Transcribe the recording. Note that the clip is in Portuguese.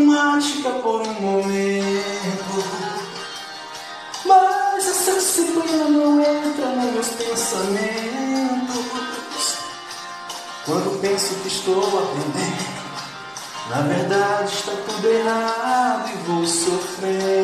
mágica por um momento. Mas essa disciplina não entra nos meus pensamentos. Quando penso que estou aprendendo, na verdade está tudo errado e vou sofrer.